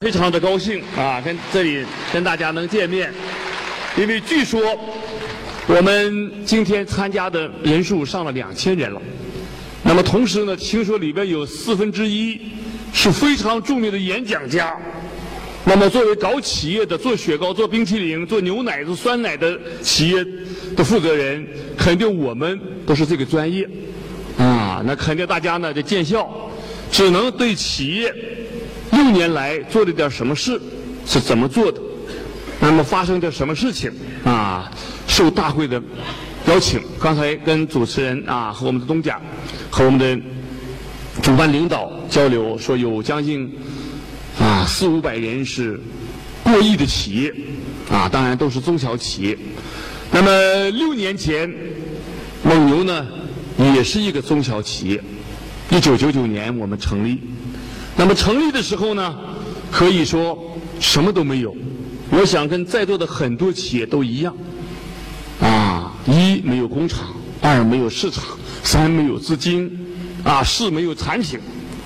非常的高兴啊，跟这里跟大家能见面，因为据说我们今天参加的人数上了两千人了。那么同时呢，听说里边有四分之一是非常著名的演讲家。那么作为搞企业的，做雪糕、做冰淇淋、做牛奶、做酸奶的企业的负责人，肯定我们都是这个专业啊。那肯定大家呢，这见效，只能对企业六年来做了点什么事是怎么做的，那么发生点什么事情啊，受大会的邀请。刚才跟主持人啊和我们的东家和我们的主办领导交流，说有将近。啊，四五百人是过亿的企业，啊，当然都是中小企业。那么六年前，蒙牛呢也是一个中小企业。一九九九年我们成立，那么成立的时候呢，可以说什么都没有。我想跟在座的很多企业都一样，啊，一没有工厂，二没有市场，三没有资金，啊，四没有产品。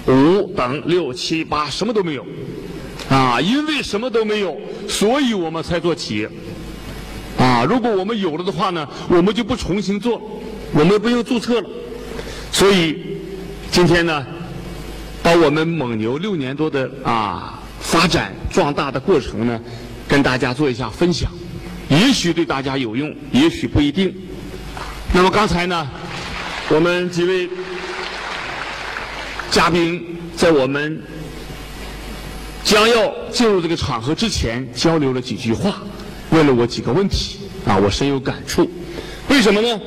五等六七八什么都没有，啊，因为什么都没有，所以我们才做企业，啊，如果我们有了的话呢，我们就不重新做，我们不用注册了，所以今天呢，把我们蒙牛六年多的啊发展壮大的过程呢，跟大家做一下分享，也许对大家有用，也许不一定。那么刚才呢，我们几位。嘉宾在我们将要进入这个场合之前交流了几句话，问了我几个问题啊，我深有感触。为什么呢？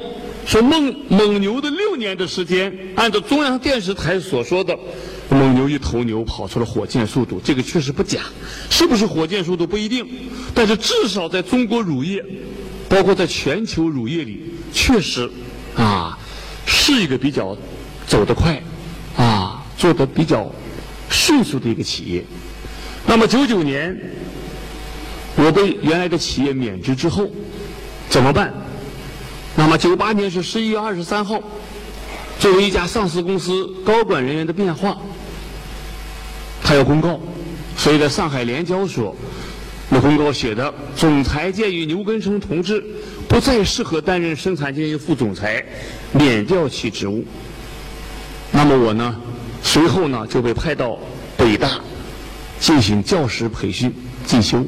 说蒙蒙牛的六年的时间，按照中央电视台所说的，蒙牛一头牛跑出了火箭速度，这个确实不假。是不是火箭速度不一定，但是至少在中国乳业，包括在全球乳业里，确实啊是一个比较走得快啊。做的比较迅速的一个企业。那么九九年，我被原来的企业免职之后，怎么办？那么九八年是十一月二十三号，作为一家上市公司高管人员的变化，他有公告，所以在上海联交所，那公告写的：总裁鉴于牛根生同志不再适合担任生产经营副总裁，免掉其职务。那么我呢？随后呢，就被派到北大进行教师培训进修。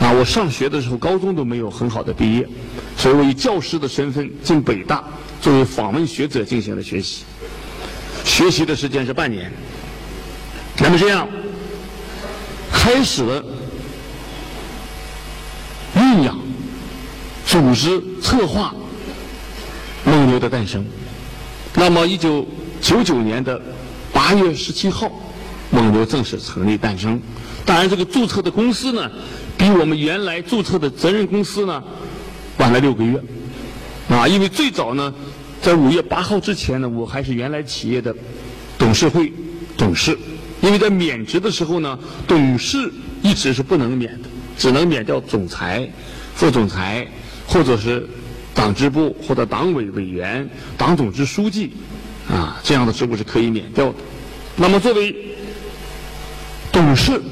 啊，我上学的时候，高中都没有很好的毕业，所以我以教师的身份进北大，作为访问学者进行了学习。学习的时间是半年。那么这样，开始了酝酿、组织、策划蒙牛的诞生。那么一九九九年的。八月十七号，蒙牛正式成立诞生。当然，这个注册的公司呢，比我们原来注册的责任公司呢，晚了六个月。啊，因为最早呢，在五月八号之前呢，我还是原来企业的董事会董事。因为在免职的时候呢，董事一直是不能免的，只能免掉总裁、副总裁，或者是党支部或者党委委员、党总支书记。啊，这样的职务是可以免掉的。那么作为董事，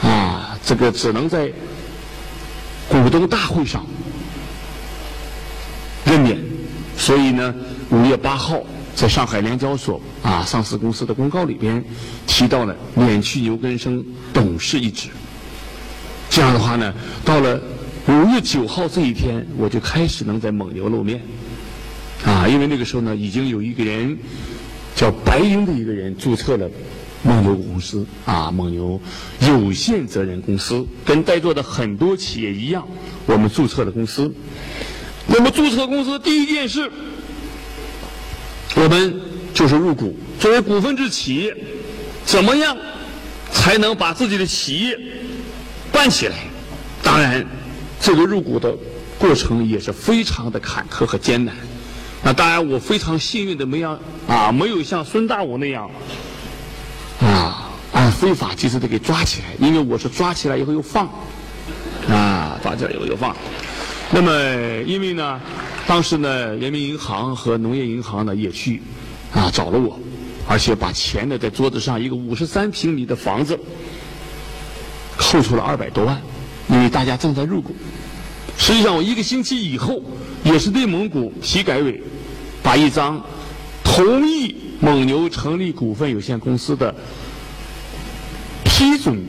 啊，这个只能在股东大会上任免。所以呢，五月八号在上海联交所啊上市公司的公告里边提到了免去牛根生董事一职。这样的话呢，到了五月九号这一天，我就开始能在蒙牛露面。啊，因为那个时候呢，已经有一个人叫白英的一个人注册了蒙牛公司啊，蒙牛有限责任公司，跟在座的很多企业一样，我们注册了公司。那么注册公司第一件事，我们就是入股。作为股份制企业，怎么样才能把自己的企业办起来？当然，这个入股的过程也是非常的坎坷和艰难。那当然，我非常幸运的没有啊，没有像孙大武那样啊，按非法机制的给抓起来。因为我是抓起来以后又放，啊，抓起来以后又放。那么，因为呢，当时呢，人民银行和农业银行呢也去啊找了我，而且把钱呢在桌子上一个五十三平米的房子扣出了二百多万，因为大家正在入股。实际上，我一个星期以后，也是内蒙古体改委把一张同意蒙牛成立股份有限公司的批准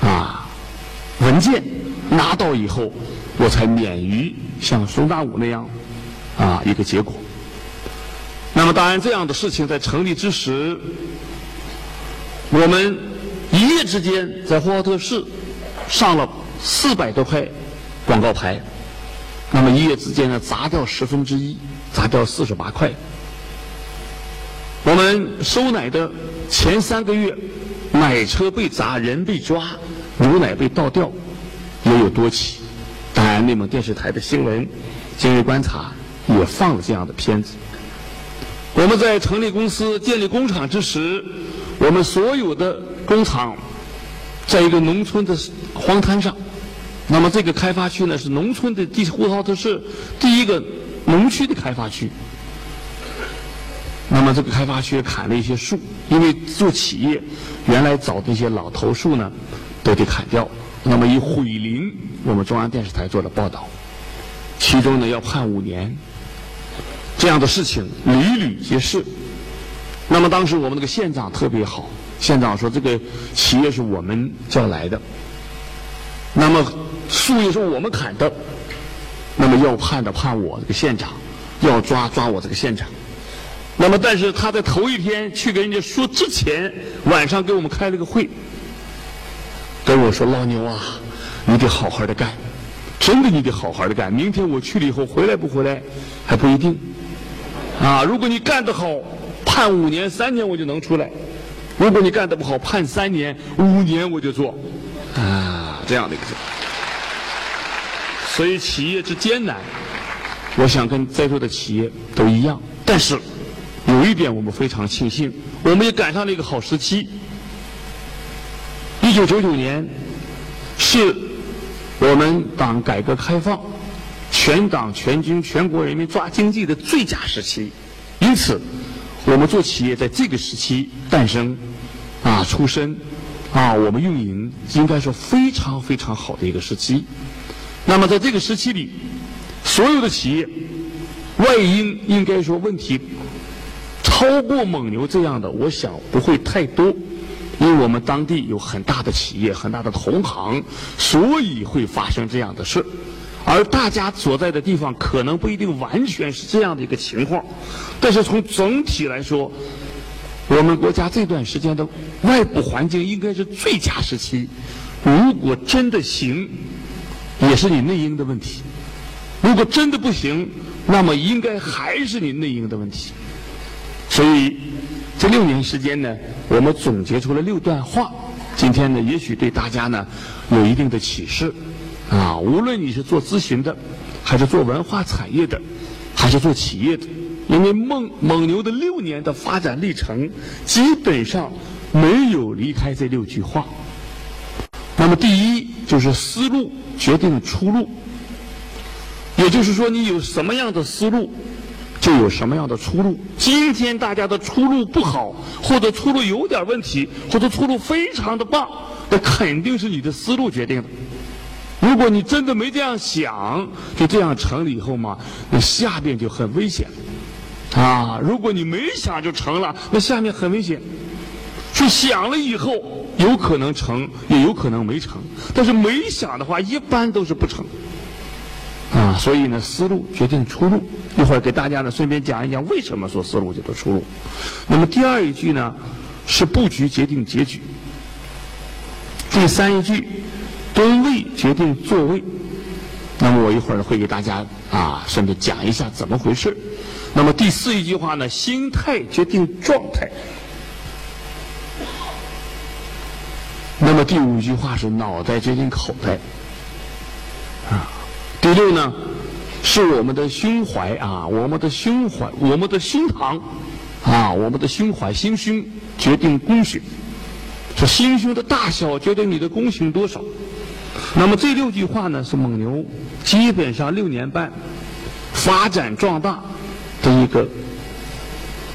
啊文件拿到以后，我才免于像孙大武那样啊一个结果。那么，当然这样的事情在成立之时，我们一夜之间在呼和浩特市上了四百多块。广告牌，那么一夜之间呢，砸掉十分之一，砸掉四十八块。我们收奶的前三个月，奶车被砸，人被抓，牛奶被倒掉，也有多起。当然，内蒙电视台的新闻《今日观察》也放了这样的片子。我们在成立公司、建立工厂之时，我们所有的工厂在一个农村的荒滩上。那么这个开发区呢，是农村的第呼和浩特市第一个农区的开发区。那么这个开发区砍了一些树，因为做企业原来找的一些老头树呢，都得砍掉。那么以毁林，我们中央电视台做了报道，其中呢要判五年，这样的事情屡屡皆是。那么当时我们那个县长特别好，县长说这个企业是我们叫来的。那么树也是我们砍的，那么要判的判我这个县长，要抓抓我这个县长。那么但是他在头一天去跟人家说之前，晚上给我们开了个会，跟我说老牛啊，你得好好的干，真的你得好好的干。明天我去了以后回来不回来还不一定，啊，如果你干得好，判五年三年我就能出来；如果你干得不好，判三年五年我就做，啊。这样的一个，所以企业之艰难，我想跟在座的企业都一样。但是有一点我们非常庆幸，我们也赶上了一个好时期。一九九九年是我们党改革开放、全党全军全国人民抓经济的最佳时期，因此我们做企业在这个时期诞生、啊出生。啊，我们运营应该说非常非常好的一个时期。那么在这个时期里，所有的企业外因应该说问题超过蒙牛这样的，我想不会太多，因为我们当地有很大的企业、很大的同行，所以会发生这样的事。而大家所在的地方可能不一定完全是这样的一个情况，但是从整体来说。我们国家这段时间的外部环境应该是最佳时期。如果真的行，也是你内应的问题；如果真的不行，那么应该还是你内应的问题。所以这六年时间呢，我们总结出了六段话。今天呢，也许对大家呢有一定的启示。啊，无论你是做咨询的，还是做文化产业的，还是做企业的。因为蒙蒙牛的六年的发展历程，基本上没有离开这六句话。那么，第一就是思路决定出路，也就是说，你有什么样的思路，就有什么样的出路。今天大家的出路不好，或者出路有点问题，或者出路非常的棒，那肯定是你的思路决定的。如果你真的没这样想，就这样成了以后嘛，那下边就很危险。啊，如果你没想就成了，那下面很危险。去想了以后有可能成，也有可能没成。但是没想的话，一般都是不成。啊，所以呢，思路决定出路。一会儿给大家呢，顺便讲一讲为什么说思路决定出路。那么第二一句呢，是布局决定结局。第三一句，蹲位决定座位。那么我一会儿会给大家啊，顺便讲一下怎么回事。那么第四一句话呢？心态决定状态。那么第五句话是脑袋决定口袋。第六呢，是我们的胸怀啊，我们的胸怀，我们的胸膛啊，我们的胸怀，心胸决定功勋。说心胸的大小决定你的功勋多少。那么这六句话呢，是蒙牛基本上六年半发展壮大。的一个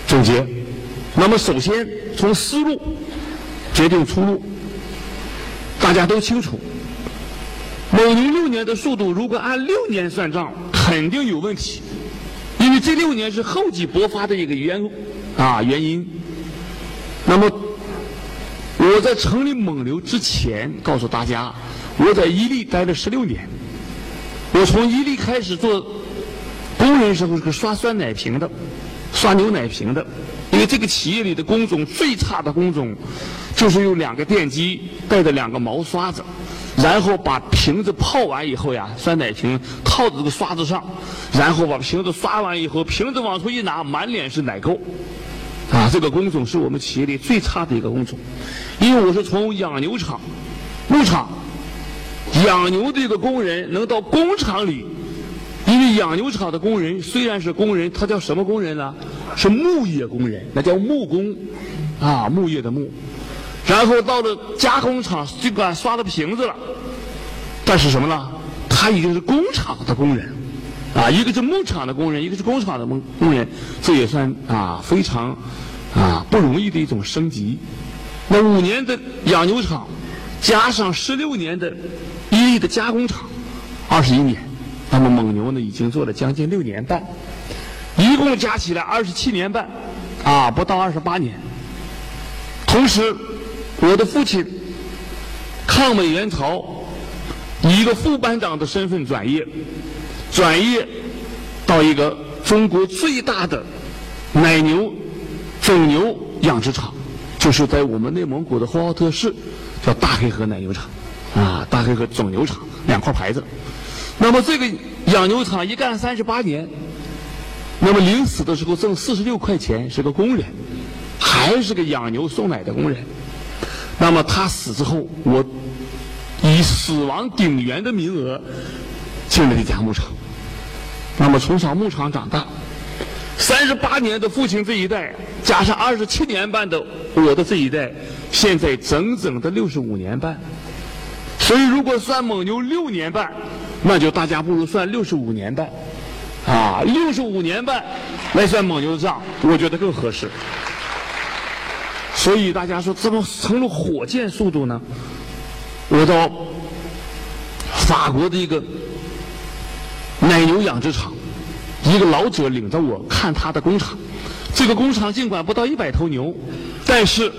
总结。那么，首先从思路决定出路。大家都清楚，蒙牛六年的速度，如果按六年算账，肯定有问题，因为这六年是厚积薄发的一个原啊原因。那么我在成立蒙牛之前，告诉大家，我在伊利待了十六年，我从伊利开始做工人时候是刷酸奶瓶的，刷牛奶瓶的。因为这个企业里的工种最差的工种，就是用两个电机带着两个毛刷子，然后把瓶子泡完以后呀，酸奶瓶套在这个刷子上，然后把瓶子刷完以后，瓶子往出一拿，满脸是奶垢，啊，这个工种是我们企业里最差的一个工种。因为我是从养牛场、牧场养牛的一个工人，能到工厂里。因为养牛场的工人虽然是工人，他叫什么工人呢？是牧业工人，那叫木工，啊，牧业的牧。然后到了加工厂，尽管刷了瓶子了，但是什么呢？他已经是工厂的工人，啊，一个是牧场的工人，一个是工厂的工工人，这也算啊非常啊不容易的一种升级。那五年的养牛场，加上十六年的伊利的加工厂，二十一年。那么蒙牛呢，已经做了将近六年半，一共加起来二十七年半，啊，不到二十八年。同时，我的父亲抗美援朝，以一个副班长的身份转业，转业到一个中国最大的奶牛、种牛养殖场，就是在我们内蒙古的呼和浩特市，叫大黑河奶牛场，啊，大黑河种牛场，两块牌子。那么这个养牛场一干三十八年，那么临死的时候挣四十六块钱，是个工人，还是个养牛送奶的工人。那么他死之后，我以死亡顶员的名额进了这家牧场。那么从小牧场长大，三十八年的父亲这一代，加上二十七年半的我的这一代，现在整整的六十五年半。所以如果算蒙牛六年半。那就大家不如算六十五年半，啊，六十五年半来算蒙牛的账，我觉得更合适。所以大家说怎么成了火箭速度呢？我到法国的一个奶牛养殖场，一个老者领着我看他的工厂。这个工厂尽管不到一百头牛，但是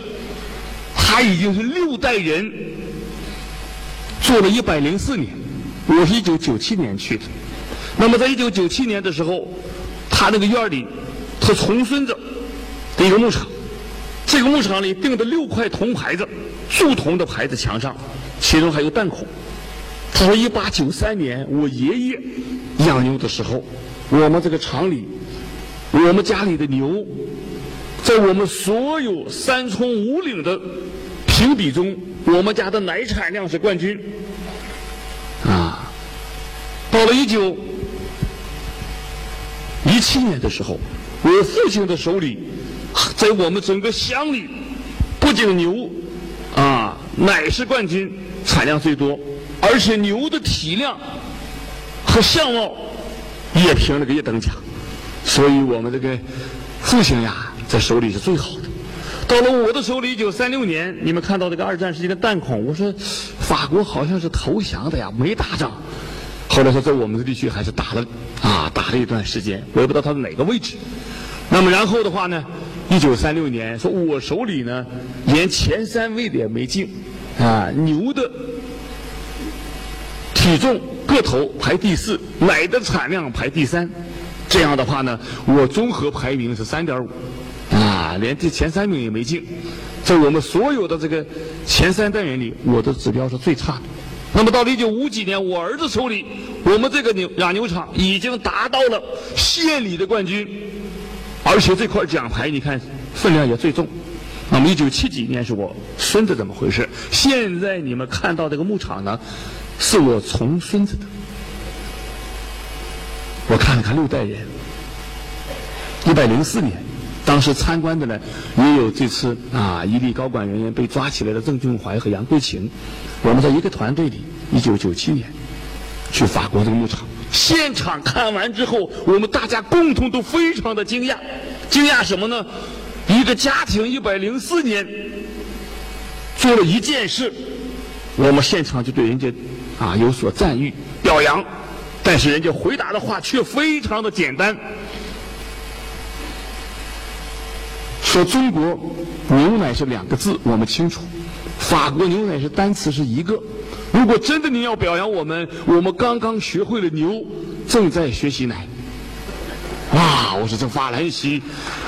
他已经是六代人做了一百零四年。我是一九九七年去的，那么在一九九七年的时候，他那个院里他重孙子的一个牧场，这个牧场里钉的六块铜牌子，铸铜的牌子墙上，其中还有弹孔。他说一八九三年我爷爷养牛的时候，我们这个厂里，我们家里的牛，在我们所有三村五岭的评比中，我们家的奶产量是冠军。啊到了一九一七年的时候，我父亲的手里，在我们整个乡里，不仅牛啊奶是冠军，产量最多，而且牛的体量和相貌也评了个一等奖。所以我们这个父亲呀，在手里是最好的。到了我的手里，一九三六年，你们看到这个二战时期的弹孔，我说法国好像是投降的呀，没打仗。后来说在我们的地区还是打了啊，打了一段时间，我也不知道他在哪个位置。那么然后的话呢，一九三六年说我手里呢连前三位的也没进，啊，牛的体重个头排第四，奶的产量排第三，这样的话呢，我综合排名是三点五，啊，连这前三名也没进，在我们所有的这个前三单元里，我的指标是最差的。那么到了一九五几年，我儿子手里，我们这个牛养牛场已经达到了县里的冠军，而且这块奖牌你看分量也最重。那么一九七几年是我孙子怎么回事？现在你们看到这个牧场呢，是我从孙子的。我看了看六代人，一百零四年，当时参观的呢也有这次啊伊利高管人员被抓起来的郑俊怀和杨桂琴。我们在一个团队里，一九九七年去法国这个牧场，现场看完之后，我们大家共同都非常的惊讶。惊讶什么呢？一个家庭一百零四年做了一件事，我们现场就对人家啊有所赞誉表扬，但是人家回答的话却非常的简单，说中国牛奶是两个字，我们清楚；法国牛奶是单词是一个。如果真的您要表扬我们，我们刚刚学会了牛，正在学习奶。哇！我说这法兰西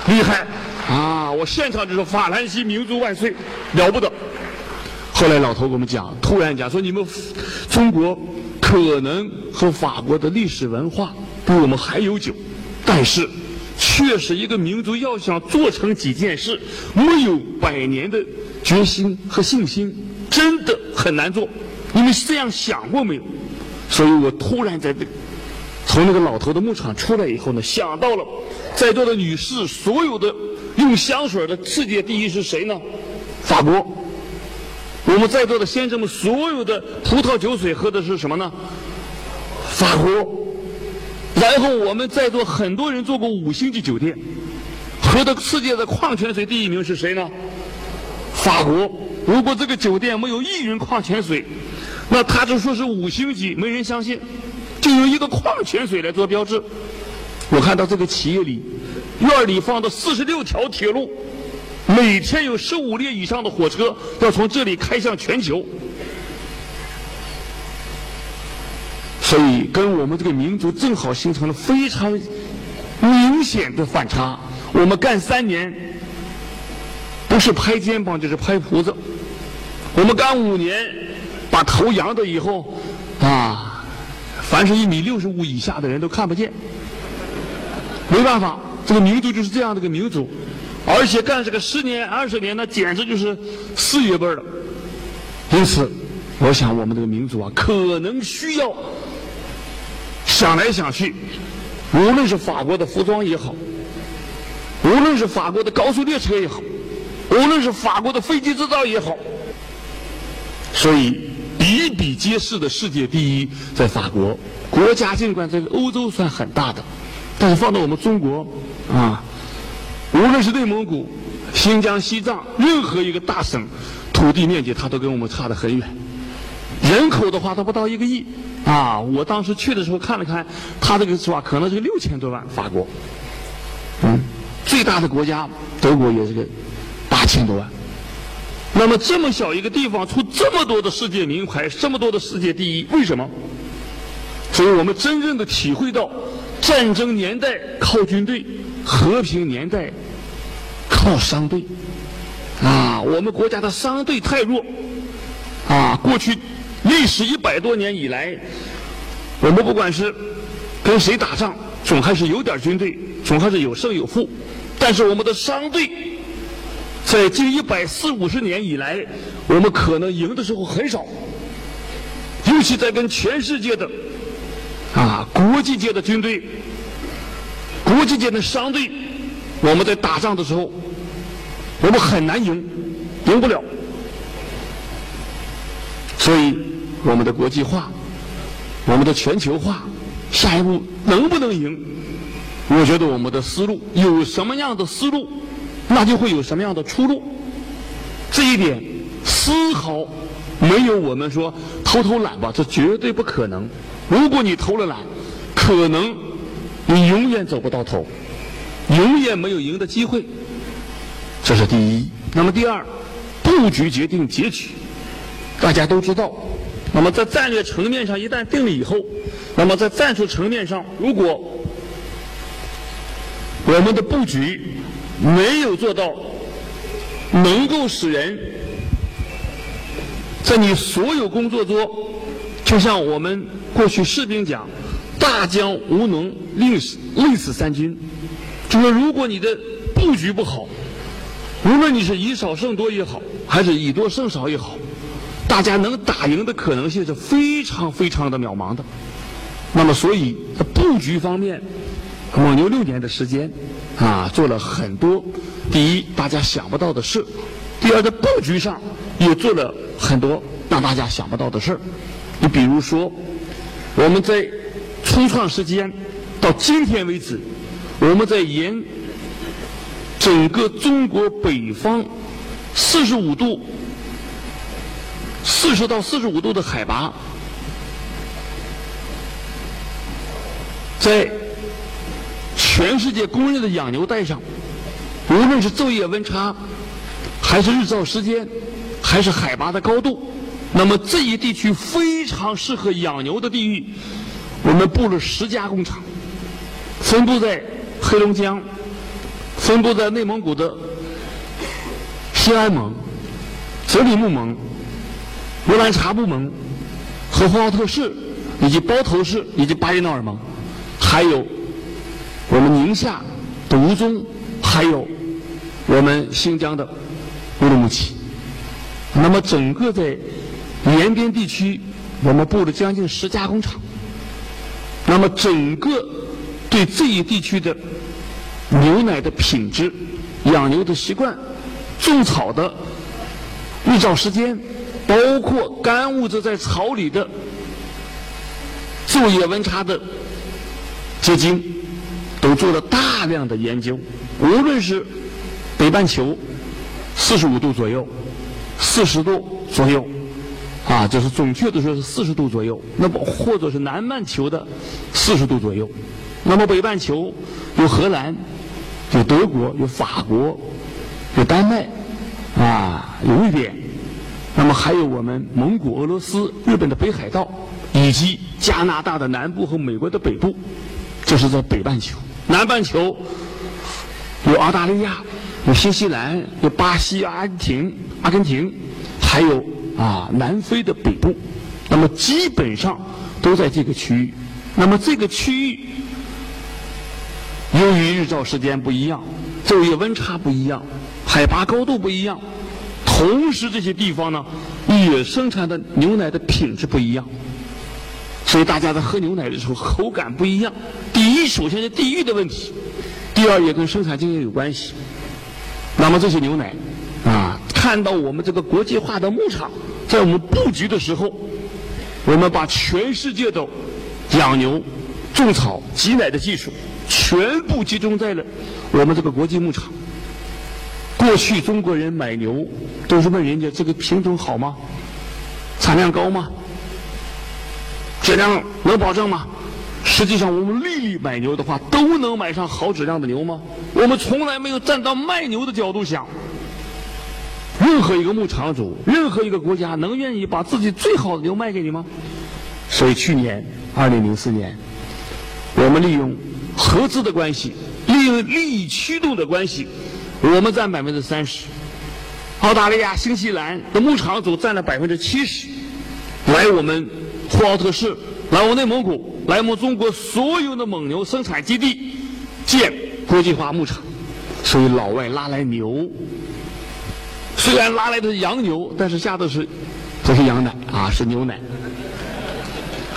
厉害啊！我现场就说法兰西民族万岁，了不得。后来老头给我们讲，突然讲说你们中国可能和法国的历史文化比我们还悠久，但是确实一个民族要想做成几件事，没有百年的决心和信心，真的很难做。你们这样想过没有？所以我突然在这从那个老头的牧场出来以后呢，想到了在座的女士，所有的用香水的世界第一是谁呢？法国。我们在座的先生们，所有的葡萄酒水喝的是什么呢？法国。然后我们在座很多人做过五星级酒店，喝的世界的矿泉水第一名是谁呢？法国。如果这个酒店没有一人矿泉水，那他就说是五星级，没人相信。就用一个矿泉水来做标志。我看到这个企业里，院里放的四十六条铁路，每天有十五列以上的火车要从这里开向全球。所以，跟我们这个民族正好形成了非常明显的反差。我们干三年，不是拍肩膀就是拍胡子。我们干五年，把头扬的以后，啊，凡是一米六十五以下的人都看不见。没办法，这个民族就是这样的一个民族，而且干这个十年、二十年，那简直就是四月辈了。因此，我想我们这个民族啊，可能需要想来想去，无论是法国的服装也好，无论是法国的高速列车也好，无论是法国的飞机制造也好。所以比皆是的世界第一在法国，国家尽管在欧洲算很大的，但是放到我们中国啊，无论是内蒙古、新疆、西藏任何一个大省，土地面积它都跟我们差得很远。人口的话，它不到一个亿啊！我当时去的时候看了看，它这个是吧，可能是六千多万。法国，嗯，最大的国家德国也是个八千多万。那么这么小一个地方出这么多的世界名牌，这么多的世界第一，为什么？所以我们真正的体会到，战争年代靠军队，和平年代靠商队。啊，我们国家的商队太弱。啊，过去历史一百多年以来，我们不管是跟谁打仗，总还是有点军队，总还是有胜有负。但是我们的商队。在近一百四五十年以来，我们可能赢的时候很少，尤其在跟全世界的啊国际界的军队、国际界的商队，我们在打仗的时候，我们很难赢，赢不了。所以，我们的国际化、我们的全球化，下一步能不能赢？我觉得我们的思路有什么样的思路？那就会有什么样的出路？这一点丝毫没有我们说偷偷懒吧，这绝对不可能。如果你偷了懒，可能你永远走不到头，永远没有赢的机会。这是第一。那么第二，布局决定结局。大家都知道，那么在战略层面上一旦定了以后，那么在战术层面上，如果我们的布局，没有做到能够使人在你所有工作中，就像我们过去士兵讲“大将无能，令死累死三军”，就是如果你的布局不好，无论你是以少胜多也好，还是以多胜少也好，大家能打赢的可能性是非常非常的渺茫的。那么，所以在布局方面，蒙牛六年的时间。啊，做了很多，第一大家想不到的事，第二在布局上也做了很多让大家想不到的事儿你比如说，我们在初创时间到今天为止，我们在沿整个中国北方四十五度四十到四十五度的海拔，在全世界公认的养牛带上，无论是昼夜温差，还是日照时间，还是海拔的高度，那么这一地区非常适合养牛的地域，我们布了十家工厂，分布在黑龙江，分布在内蒙古的兴安盟、哲里木盟。乌兰察布盟、和呼和浩特市以及包头市以及巴彦淖尔盟，还有我们宁夏的吴忠，还有我们新疆的乌鲁木齐。那么整个在延边地区，我们布了将近十家工厂。那么整个对这一地区的牛奶的品质、养牛的习惯、种草的日照时间。包括干物质在草里的昼夜温差的结晶，都做了大量的研究。无论是北半球四十五度左右、四十度左右，啊，就是准确的说是四十度左右。那么或者是南半球的四十度左右，那么北半球有荷兰、有德国、有法国、有丹麦，啊，有瑞典。那么还有我们蒙古、俄罗斯、日本的北海道，以及加拿大的南部和美国的北部，这是在北半球。南半球有澳大利亚、有新西兰、有巴西、阿根廷、阿根廷，还有啊南非的北部。那么基本上都在这个区域。那么这个区域由于日照时间不一样，昼夜温差不一样，海拔高度不一样。同时，这些地方呢，也生产的牛奶的品质不一样，所以大家在喝牛奶的时候口感不一样。第一，首先是地域的问题；第二，也跟生产经验有关系。那么这些牛奶，啊，看到我们这个国际化的牧场在我们布局的时候，我们把全世界的养牛、种草、挤奶的技术全部集中在了我们这个国际牧场。过去中国人买牛都是问人家这个品种好吗？产量高吗？质量能保证吗？实际上，我们历历买牛的话，都能买上好质量的牛吗？我们从来没有站到卖牛的角度想。任何一个牧场主，任何一个国家，能愿意把自己最好的牛卖给你吗？所以去年二零零四年，我们利用合资的关系，利用利益驱动的关系。我们占百分之三十，澳大利亚、新西兰的牧场主占了百分之七十，来我们呼和浩特市，来我内蒙古，来我们中国所有的蒙牛生产基地建国际化牧场，所以老外拉来牛，虽然拉来的是洋牛，但是下的是不是羊奶啊，是牛奶。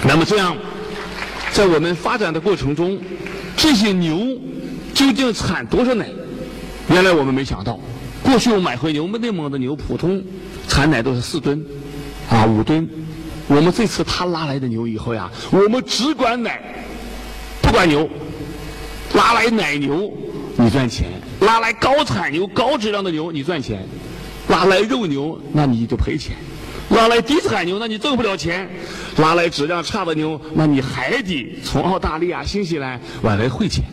那么这样，在我们发展的过程中，这些牛究竟产多少奶？原来我们没想到，过去我买回牛，我们内蒙的牛普通产奶都是四吨，啊五吨。我们这次他拉来的牛以后呀，我们只管奶，不管牛。拉来奶牛你赚钱，拉来高产牛、高质量的牛你赚钱，拉来肉牛那你就赔钱，拉来低产牛那你挣不了钱，拉来质量差的牛那你还得从澳大利亚、新西兰往来汇钱。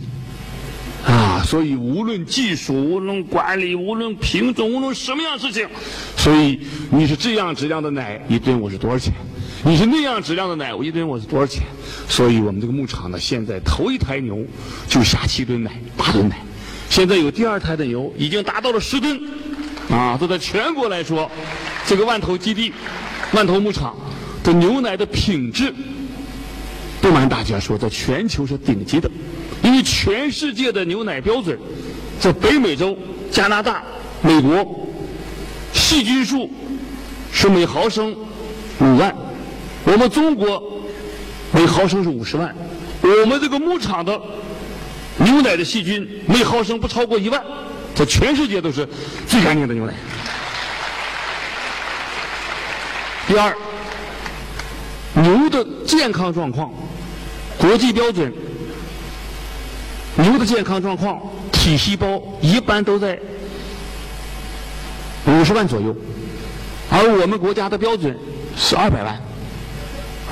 啊，所以无论技术、无论管理、无论品种、无论什么样的事情，所以你是这样质量的奶一吨我是多少钱？你是那样质量的奶我一吨我是多少钱？所以我们这个牧场呢，现在头一台牛就下七吨奶、八吨奶，现在有第二胎的牛已经达到了十吨，啊，这在全国来说，这个万头基地、万头牧场的牛奶的品质，不瞒大家说，在全球是顶级的。因为全世界的牛奶标准，在北美洲、加拿大、美国，细菌数是每毫升五万，我们中国每毫升是五十万，我们这个牧场的牛奶的细菌每毫升不超过一万，在全世界都是最干净的牛奶。第二，牛的健康状况，国际标准。牛的健康状况，体细胞一般都在五十万左右，而我们国家的标准是二百万。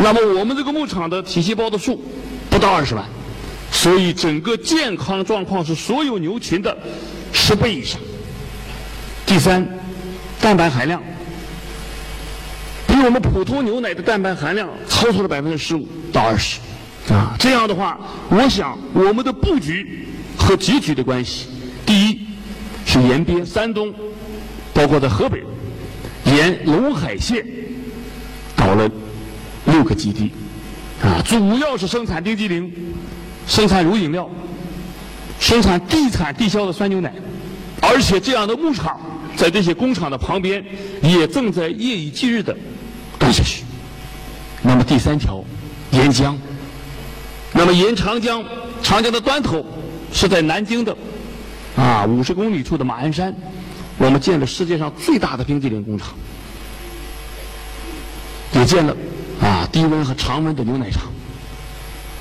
那么我们这个牧场的体细胞的数不到二十万，所以整个健康状况是所有牛群的十倍以上。第三，蛋白含量比我们普通牛奶的蛋白含量超出了百分之十五到二十。啊，这样的话，我想我们的布局和集聚的关系，第一是延边、山东，包括在河北，沿陇海线搞了六个基地，啊，主要是生产冰激凌、生产乳饮料、生产地产地销的酸牛奶，而且这样的牧场在这些工厂的旁边也正在夜以继日的干下去。那么第三条，沿江。那么沿长江，长江的端头是在南京的啊五十公里处的马鞍山，我们建了世界上最大的冰激凌工厂，也建了啊低温和常温的牛奶厂。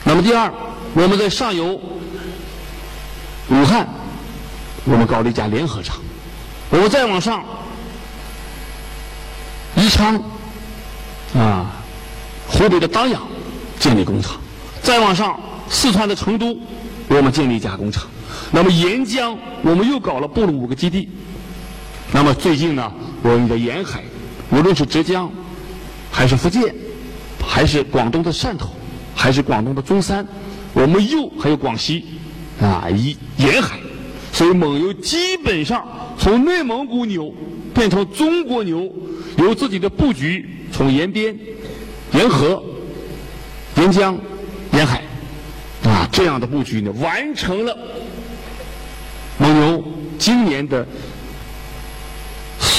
那么第二，我们在上游武汉，我们搞了一家联合厂。我们再往上，宜昌啊湖北的当阳建立工厂。再往上，四川的成都，我们建立一家工厂。那么沿江，我们又搞了布了五个基地。那么最近呢，我们的沿海，无论是浙江，还是福建，还是广东的汕头，还是广东的中山，我们又还有广西，啊，一沿海，所以蒙牛基本上从内蒙古牛变成中国牛，有自己的布局，从沿边、沿河、沿江。沿海，啊，这样的布局呢，完成了蒙牛今年的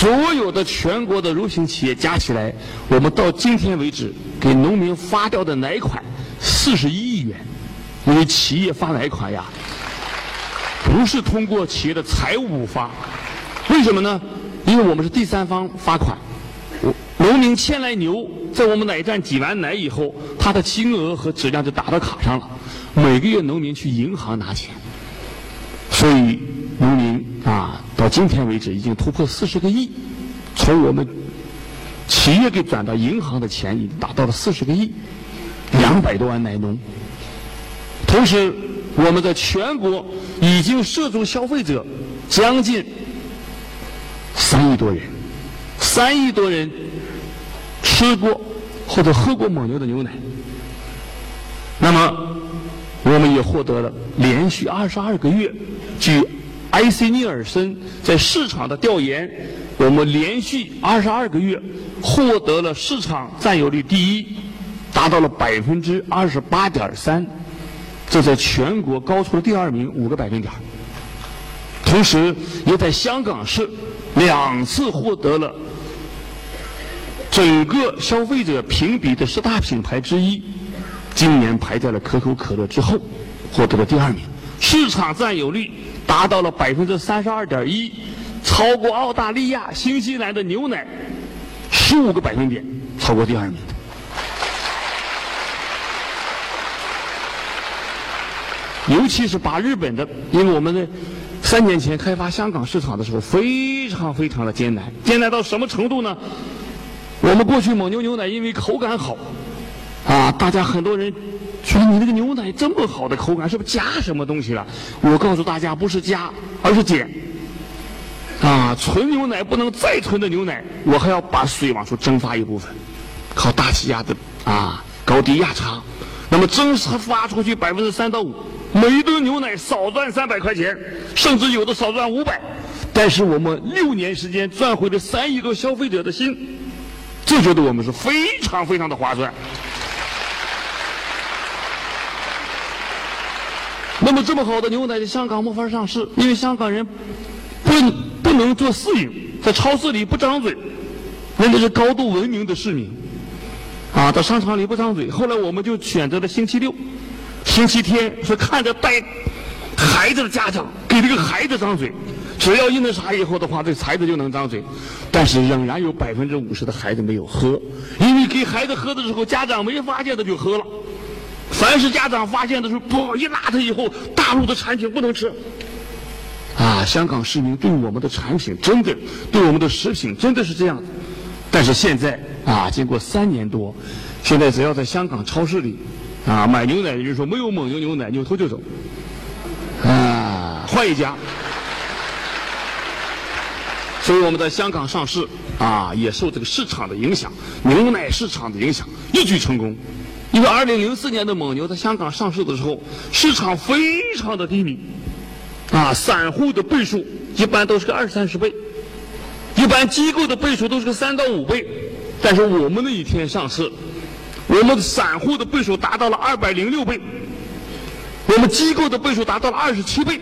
所有的全国的乳品企业加起来，我们到今天为止给农民发掉的奶款四十一亿元。因为企业发奶款呀，不是通过企业的财务发，为什么呢？因为我们是第三方发款。农民牵来牛，在我们奶站挤完奶以后，他的金额和质量就打到卡上了。每个月农民去银行拿钱，所以农民啊，到今天为止已经突破四十个亿，从我们企业给转到银行的钱已经达到了四十个亿，两百多万奶农。同时，我们在全国已经涉足消费者将近三亿多人，三亿多人。吃过或者喝过蒙牛的牛奶，那么我们也获得了连续二十二个月，居埃塞尼尔森在市场的调研，我们连续二十二个月获得了市场占有率第一，达到了百分之二十八点三，这在全国高出了第二名五个百分点。同时，也在香港市两次获得了。整个消费者评比的十大品牌之一，今年排在了可口可乐之后，获得了第二名，市场占有率达到了百分之三十二点一，超过澳大利亚、新西兰的牛奶十五个百分点，超过第二名。尤其是把日本的，因为我们的三年前开发香港市场的时候，非常非常的艰难，艰难到什么程度呢？我们过去蒙牛牛奶因为口感好，啊，大家很多人说你那个牛奶这么好的口感，是不是加什么东西了？我告诉大家，不是加，而是减。啊，纯牛奶不能再纯的牛奶，我还要把水往出蒸发一部分，靠大气压的啊高低压差，那么蒸发出去百分之三到五，每一吨牛奶少赚三百块钱，甚至有的少赚五百，但是我们六年时间赚回了三亿个消费者的心。就觉得我们是非常非常的划算。那么这么好的牛奶在香港没法上市，因为香港人不不能做私营，在超市里不张嘴，人家是高度文明的市民，啊，到商场里不张嘴。后来我们就选择了星期六、星期天，是看着带孩子的家长给这个孩子张嘴。只要印那啥以后的话，这孩子就能张嘴，但是仍然有百分之五十的孩子没有喝，因为给孩子喝的时候，家长没发现他就喝了。凡是家长发现的时候，不一拉他以后，大陆的产品不能吃。啊，香港市民对我们的产品真的，对我们的食品真的是这样。但是现在啊，经过三年多，现在只要在香港超市里啊买牛奶，人说没有蒙牛牛奶，扭头就走，啊，换一家。所以我们在香港上市啊，也受这个市场的影响，牛奶市场的影响，一举成功。因为二零零四年的蒙牛在香港上市的时候，市场非常的低迷，啊，散户的倍数一般都是个二三十倍。一般机构的倍数都是个三到五倍，但是我们那一天上市，我们散户的倍数达到了二百零六倍，我们机构的倍数达到了二十七倍，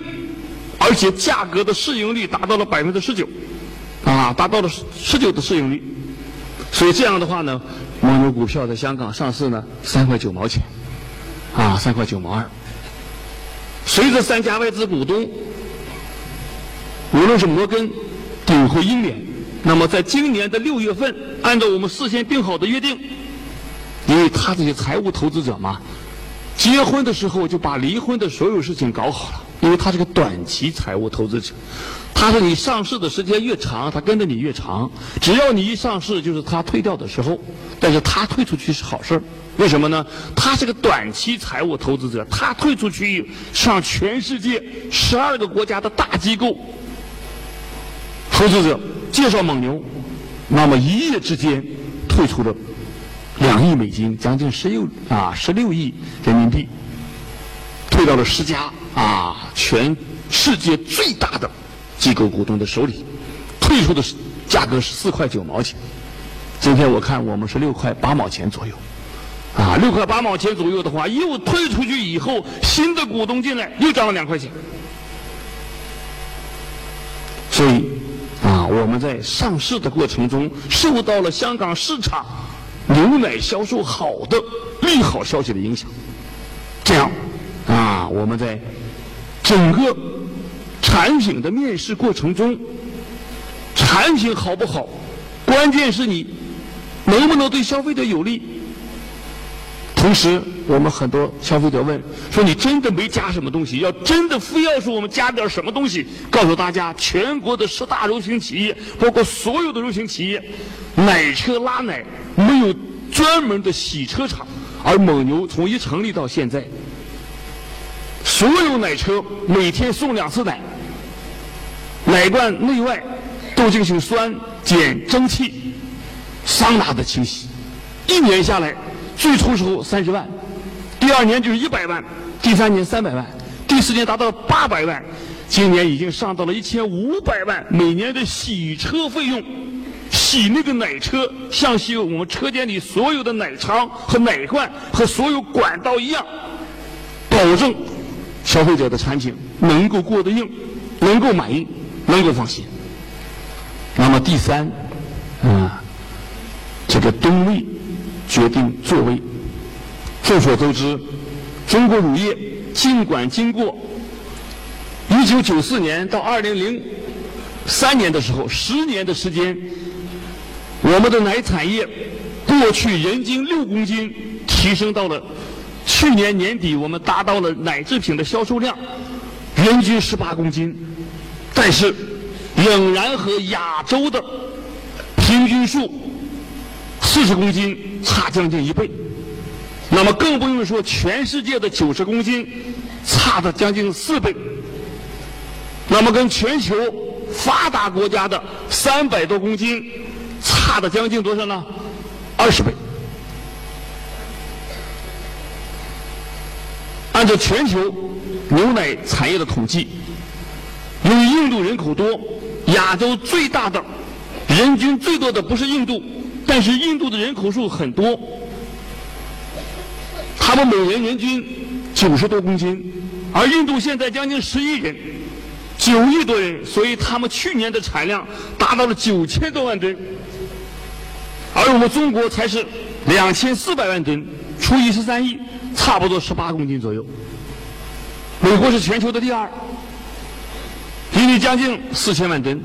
而且价格的市盈率达到了百分之十九，啊，达到了十九的市盈率，所以这样的话呢，蒙牛股票在香港上市呢，三块九毛钱，啊，三块九毛二，随着三家外资股东，无论是摩根。鼎和英联，那么在今年的六月份，按照我们事先定好的约定，因为他这些财务投资者嘛，结婚的时候就把离婚的所有事情搞好了，因为他是个短期财务投资者，他说你上市的时间越长，他跟着你越长，只要你一上市就是他退掉的时候，但是他退出去是好事为什么呢？他是个短期财务投资者，他退出去上全世界十二个国家的大机构。投资者介绍蒙牛，那么一夜之间退出了两亿美金，将近十六啊十六亿人民币，退到了十家啊全世界最大的机构股东的手里，退出的价格是四块九毛钱。今天我看我们是六块八毛钱左右，啊六块八毛钱左右的话，又退出去以后，新的股东进来又涨了两块钱，所以。啊，我们在上市的过程中受到了香港市场牛奶销售好的利好消息的影响。这样，啊，我们在整个产品的面试过程中，产品好不好，关键是你能不能对消费者有利。同时，我们很多消费者问说：“你真的没加什么东西？要真的非要说我们加点什么东西？”告诉大家，全国的十大柔性企业，包括所有的柔性企业，奶车拉奶没有专门的洗车厂，而蒙牛从一成立到现在，所有奶车每天送两次奶，奶罐内外都进行酸碱蒸汽、桑拿的清洗，一年下来。最初时候三十万，第二年就是一百万，第三年三百万，第四年达到八百万，今年已经上到了一千五百万。每年的洗车费用，洗那个奶车像洗我们车间里所有的奶仓和奶罐和所有管道一样，保证消费者的产品能够过得硬，能够满意，能够放心。那么第三，啊，这个动力。决定作为。众所周知，中国乳业尽管经过一九九四年到二零零三年的时候十年的时间，我们的奶产业过去人均六公斤，提升到了去年年底我们达到了奶制品的销售量人均十八公斤，但是仍然和亚洲的平均数。四十公斤差将近一倍，那么更不用说全世界的九十公斤差的将近四倍，那么跟全球发达国家的三百多公斤差的将近多少呢？二十倍。按照全球牛奶产业的统计，由于印度人口多，亚洲最大的人均最多的不是印度。但是印度的人口数很多，他们每人人均九十多公斤，而印度现在将近十亿人，九亿多人，所以他们去年的产量达到了九千多万吨，而我们中国才是两千四百万吨，除以十三亿，差不多十八公斤左右。美国是全球的第二，因为将近四千万吨，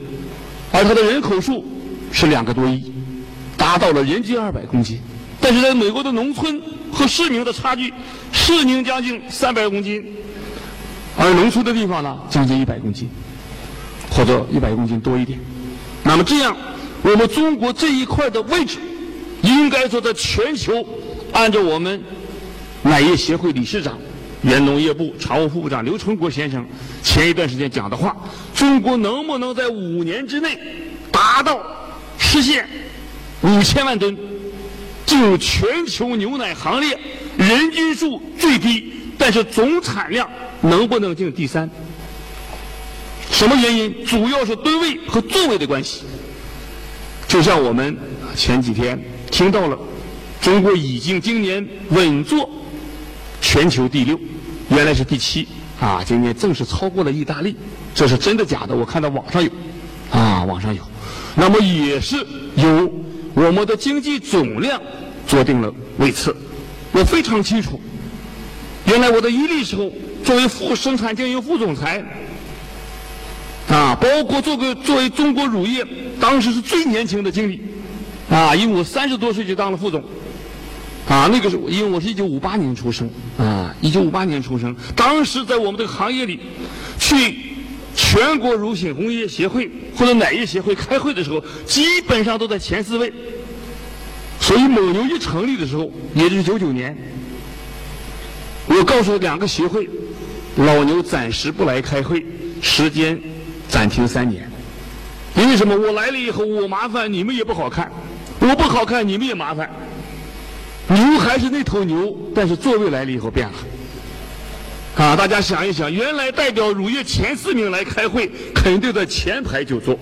而它的人口数是两个多亿。达到了人均二百公斤，但是在美国的农村和市民的差距，市民将近三百公斤，而农村的地方呢，将近一百公斤，或者一百公斤多一点。那么这样，我们中国这一块的位置，应该说在全球，按照我们奶业协会理事长、原农业部常务副部长刘春国先生前一段时间讲的话，中国能不能在五年之内达到实现五千万吨，进入全球牛奶行列人均数最低，但是总产量能不能进第三？什么原因？主要是吨位和座位的关系。就像我们前几天听到了，中国已经今年稳坐全球第六，原来是第七啊，今年正式超过了意大利。这是真的假的？我看到网上有，啊，网上有。那么也是有我们的经济总量做定了位次。我非常清楚，原来我在伊利时候作为副生产经营副总裁。啊，包括做个作为中国乳业，当时是最年轻的经理，啊，因为我三十多岁就当了副总，啊，那个时候因为我是一九五八年出生，啊，一九五八年出生，当时在我们这个行业里，去全国乳品工业协会或者奶业协会开会的时候，基本上都在前四位，所以蒙牛一成立的时候，也就是九九年，我告诉两个协会，老牛暂时不来开会，时间。暂停三年，因为什么？我来了以后，我麻烦你们也不好看，我不好看，你们也麻烦。牛还是那头牛，但是座位来了以后变了。啊，大家想一想，原来代表乳业前四名来开会，肯定在前排就坐。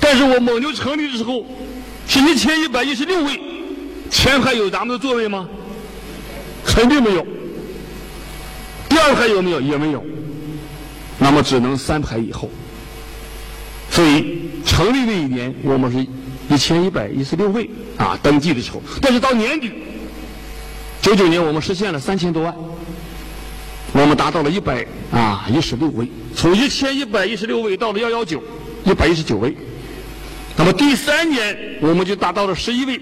但是我蒙牛成立的时候，是一千一百一十六位，前排有咱们的座位吗？肯定没有。第二排有没有？也没有。那么只能三排以后。所以成立那一年，我们是一千一百一十六位啊，登记的时候。但是到年底，九九年我们实现了三千多万，我们达到了一百啊一十六位，从一千一百一十六位到了幺幺九，一百一十九位。那么第三年我们就达到了十一位，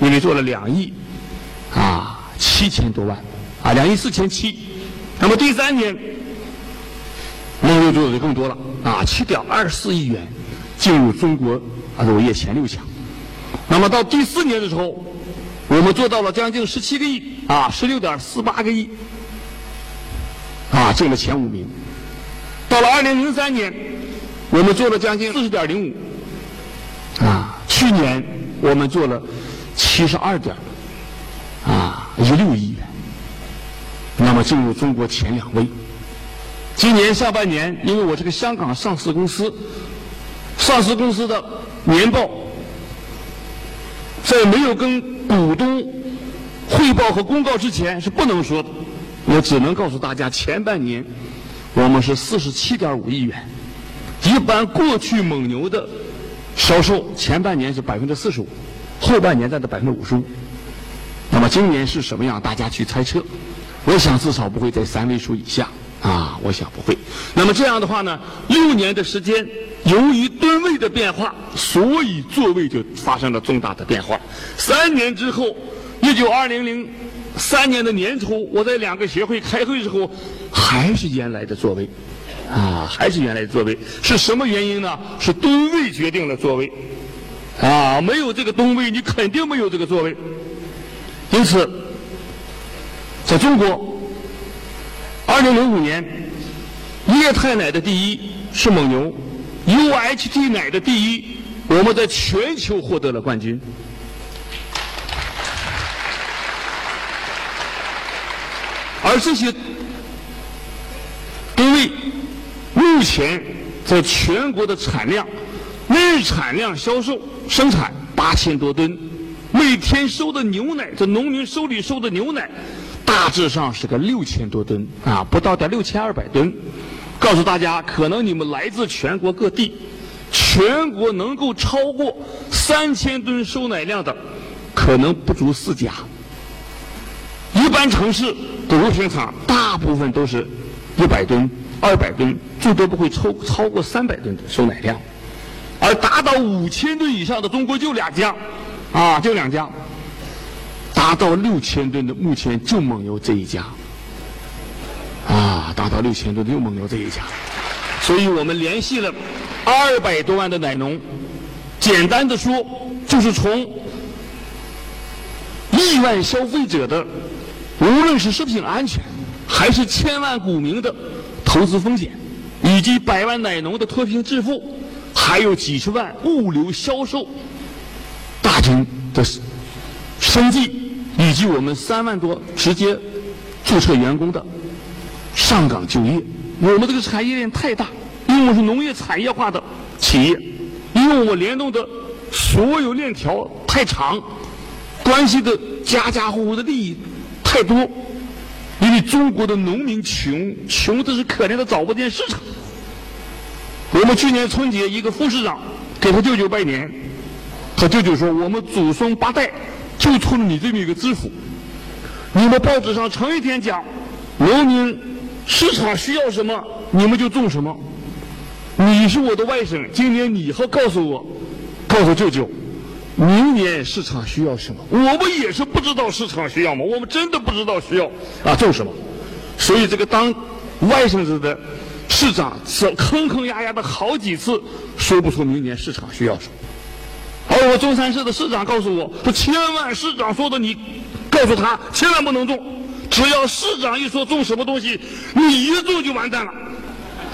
因为做了两亿啊七千多万啊两亿四千七。那么第三年。蒙牛做的就更多了啊，七点二四亿元进入中国啊乳业前六强。那么到第四年的时候，我们做到了将近十七个亿啊，十六点四八个亿啊，进了前五名。到了二零零三年，我们做了将近四十点零五啊，去年我们做了七十二点啊一六亿元，那么进入中国前两位。今年上半年，因为我是个香港上市公司，上市公司的年报，在没有跟股东汇报和公告之前是不能说的。我只能告诉大家，前半年我们是四十七点五亿元。一般过去蒙牛的销售前半年是百分之四十五，后半年占到百分之五十五。那么今年是什么样？大家去猜测。我想至少不会在三位数以下。啊，我想不会。那么这样的话呢，六年的时间，由于吨位的变化，所以座位就发生了重大的变化。三年之后，一九二零零三年的年初，我在两个协会开会的时候，还是原来的座位，啊，还是原来的座位。是什么原因呢？是吨位决定了座位，啊，没有这个吨位，你肯定没有这个座位。因此，在中国。二零零五年，液态奶的第一是蒙牛，UHT 奶的第一，我们在全球获得了冠军。而这些吨位，目前在全国的产量，日产量销售生产八千多吨，每天收的牛奶，这农民手里收的牛奶。大致上是个六千多吨啊，不到点六千二百吨。告诉大家，可能你们来自全国各地，全国能够超过三千吨收奶量的，可能不足四家。城市的乳品厂，大部分都是一百吨、二百吨，最多不会超超过三百吨的收奶量。而达到五千吨以上的，中国就两家，啊，就两家。达到六千吨的，目前就蒙牛这一家，啊，达到六千吨的就蒙牛这一家，所以我们联系了二百多万的奶农，简单的说，就是从亿万消费者的，无论是食品安全，还是千万股民的投资风险，以及百万奶农的脱贫致富，还有几十万物流销售大军的生计，以及我们三万多直接注册员工的上岗就业，我们这个产业链太大，因为我是农业产业化的企业，因为我联动的所有链条太长，关系的家家户户的利益太多，因为中国的农民穷，穷的是可怜的找不见市场。我们去年春节，一个副市长给他舅舅拜年，他舅舅说：“我们祖孙八代就冲着你这么一个知府。你们报纸上成一天讲，农民市场需要什么，你们就种什么。你是我的外甥，今年你好告诉我，告诉舅舅，明年市场需要什么？我们也是不知道市场需要吗？我们真的不知道需要啊种什么。所以这个当外甥子的。”市长是坑坑压压的好几次，说不出明年市场需要什么。而我中山市的市长告诉我说：“千万市长说的，你告诉他千万不能种。只要市长一说种什么东西，你一种就完蛋了。”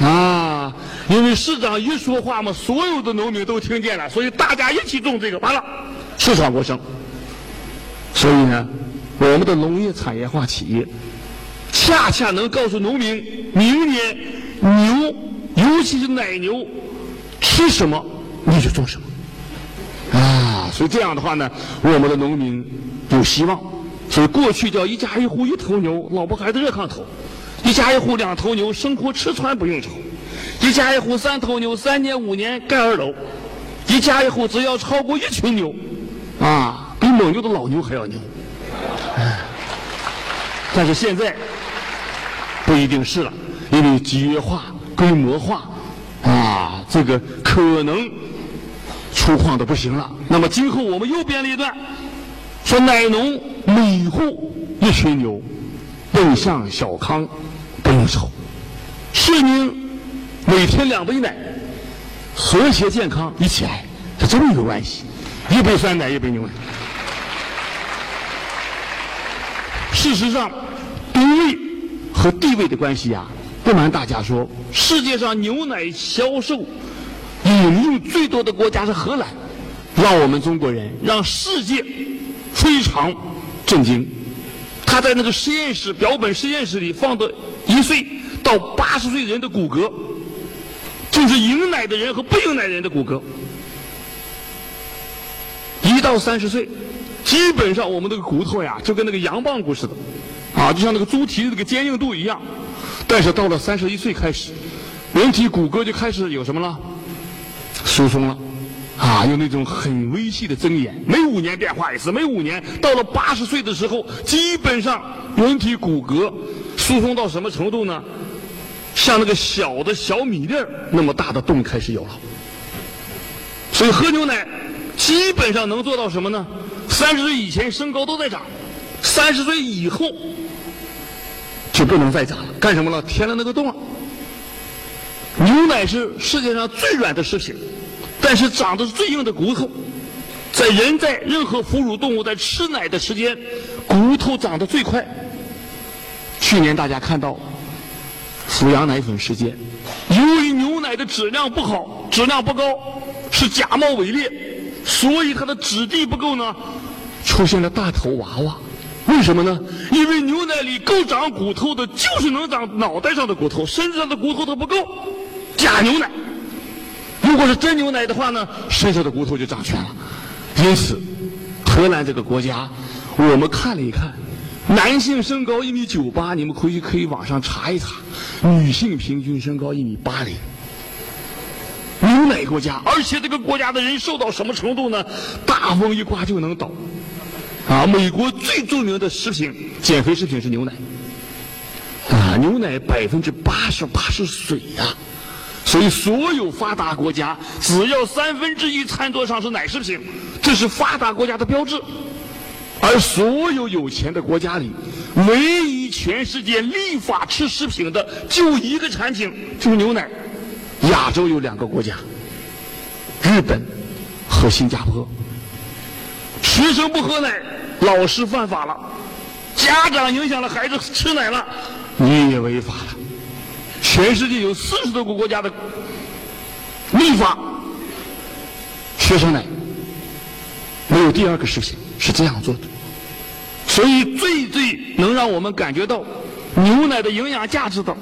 啊，啊因为市长一说话嘛，所有的农民都听见了，所以大家一起种这个，完了，市场过剩。所以呢，我们的农业产业化企业，恰恰能告诉农民，明年。牛，尤其是奶牛，吃什么你就种什么，啊，所以这样的话呢，我们的农民有希望。所以过去叫一家一户一头牛，老婆孩子热炕头；一家一户两头牛，生活吃穿不用愁；一家一户三头牛，三年五年盖二楼；一家一户只要超过一群牛，啊，比蒙牛的老牛还要牛。但是现在不一定是了。因为集约化、规模化，啊，这个可能粗犷的不行了。那么今后我们又编了一段，说奶农每户一群牛，奔向小康不用愁，市民每天两杯奶，和谐健康一起来，是这么一个关系。一杯酸奶，一杯牛奶。事实上，地位和地位的关系呀。不瞒大家说，世界上牛奶销售引入最多的国家是荷兰，让我们中国人让世界非常震惊。他在那个实验室标本实验室里放的一岁到八十岁人的骨骼，就是饮奶的人和不饮奶人的骨骼。一到三十岁，基本上我们那个骨头呀，就跟那个羊棒骨似的，啊，就像那个猪蹄的那个坚硬度一样。但是到了三十一岁开始，人体骨骼就开始有什么了？疏松了，啊，有那种很微细的增延，每五年变化一次，每五年到了八十岁的时候，基本上人体骨骼疏松到什么程度呢？像那个小的小米粒儿那么大的洞开始有了。所以喝牛奶基本上能做到什么呢？三十岁以前身高都在长，三十岁以后。就不能再长了，干什么了？填了那个洞。牛奶是世界上最软的食品，但是长的是最硬的骨头。在人在任何哺乳动物在吃奶的时间，骨头长得最快。去年大家看到阜阳奶粉事件，由于牛奶的质量不好，质量不高，是假冒伪劣，所以它的质地不够呢，出现了大头娃娃。为什么呢？因为牛奶里够长骨头的，就是能长脑袋上的骨头，身子上的骨头它不够。假牛奶，如果是真牛奶的话呢，身上的骨头就长全了。因此，荷兰这个国家，我们看了一看，男性身高一米九八，你们回去可以网上查一查，女性平均身高一米八零。牛奶国家，而且这个国家的人瘦到什么程度呢？大风一刮就能倒。啊，美国最著名的食品减肥食品是牛奶。啊，牛奶百分之八十八是水呀，所以所有发达国家只要三分之一餐桌上是奶食品，这是发达国家的标志。而所有有钱的国家里，唯一全世界立法吃食品的就一个产品，就是牛奶。亚洲有两个国家，日本。和新加坡。学生不喝奶，老师犯法了；家长影响了孩子吃奶了，你也违法了。全世界有四十多个国家的立法，学生奶没有第二个事情是这样做的。所以，最最能让我们感觉到牛奶的营养价值的，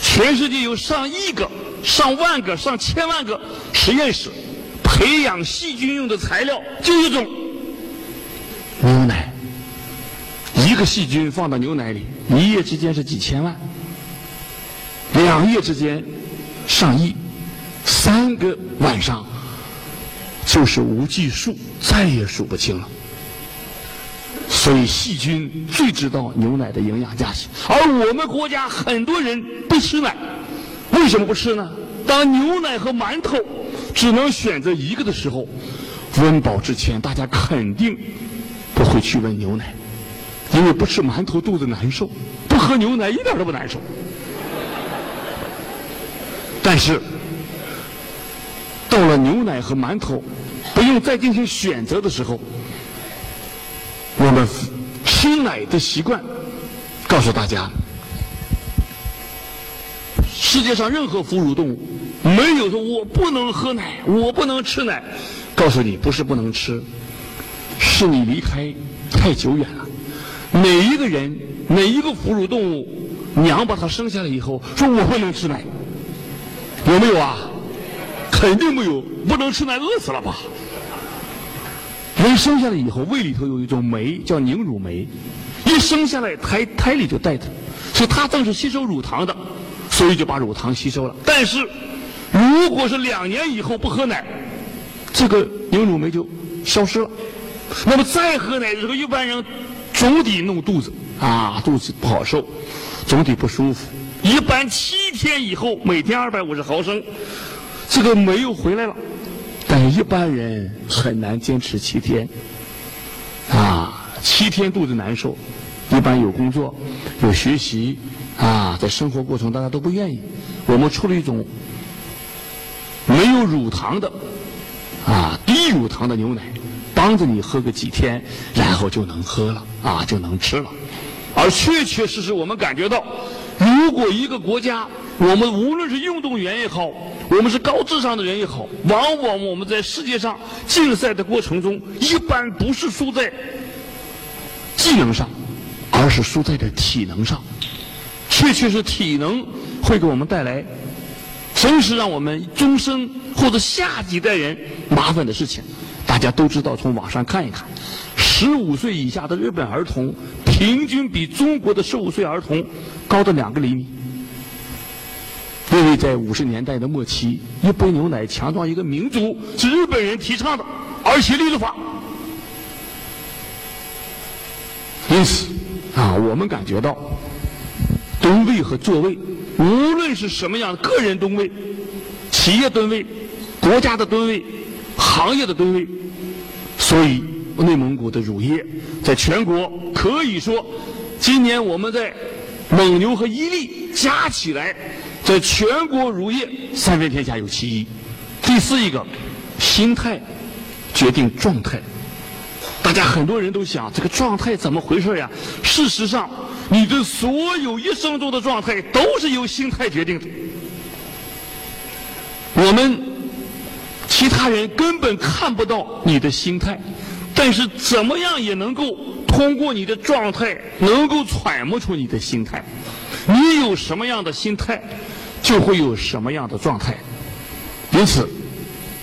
全世界有上亿个、上万个、上千万个实验室培养细菌用的材料，就一种牛奶。一个细菌放到牛奶里，一夜之间是几千万。两夜之间，上亿；三个晚上，就是无计数，再也数不清了。所以细菌最知道牛奶的营养价值，而我们国家很多人不吃奶，为什么不吃呢？当牛奶和馒头只能选择一个的时候，温饱之前，大家肯定不会去问牛奶，因为不吃馒头肚子难受，不喝牛奶一点都不难受。但是，到了牛奶和馒头不用再进行选择的时候，我们吃奶的习惯告诉大家：世界上任何哺乳动物没有说我不能喝奶，我不能吃奶。告诉你，不是不能吃，是你离开太久远了。哪一个人，哪一个哺乳动物，娘把它生下来以后，说我不能吃奶。有没有啊？肯定没有，不能吃奶饿死了吧？一生下来以后，胃里头有一种酶叫凝乳酶，一生下来胎胎里就带着，所以它正是吸收乳糖的，所以就把乳糖吸收了。但是，如果是两年以后不喝奶，这个凝乳酶就消失了。那么再喝奶的时候，一般人总得弄肚子啊，肚子不好受，总得不舒服。一般七天以后，每天二百五十毫升，这个酶又回来了。一般人很难坚持七天，啊，七天肚子难受。一般有工作、有学习，啊，在生活过程大家都不愿意。我们出了一种没有乳糖的，啊，低乳糖的牛奶，帮着你喝个几天，然后就能喝了，啊，就能吃了。而确确实实，我们感觉到。如果一个国家，我们无论是运动员也好，我们是高智商的人也好，往往我们在世界上竞赛的过程中，一般不是输在技能上，而是输在这体能上。确确实体能会给我们带来，真是让我们终身或者下几代人麻烦的事情。大家都知道，从网上看一看。十五岁以下的日本儿童，平均比中国的十五岁儿童高的两个厘米。因为在五十年代的末期，一杯牛奶强壮一个民族是日本人提倡的，而且立了法。因此，啊，我们感觉到吨位和座位，无论是什么样的个人吨位、企业吨位、国家的吨位、行业的吨位，所以。内蒙古的乳业在全国可以说，今年我们在蒙牛和伊利加起来，在全国乳业三分天下有其一。第四一个，心态决定状态。大家很多人都想，这个状态怎么回事呀？事实上，你的所有一生中的状态都是由心态决定的。我们其他人根本看不到你的心态。但是怎么样也能够通过你的状态，能够揣摩出你的心态。你有什么样的心态，就会有什么样的状态。因此，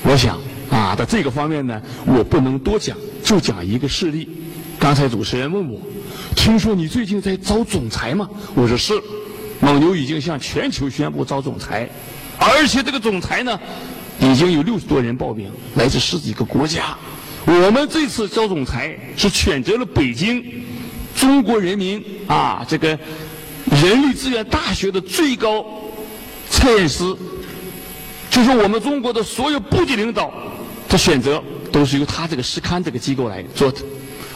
我想啊，在这个方面呢，我不能多讲，就讲一个事例。刚才主持人问我，听说你最近在招总裁吗？我说是，蒙牛已经向全球宣布招总裁，而且这个总裁呢，已经有六十多人报名，来自十几个国家。我们这次招总裁是选择了北京中国人民啊这个人力资源大学的最高测验师，就是我们中国的所有部级领导的选择都是由他这个试勘这个机构来做的，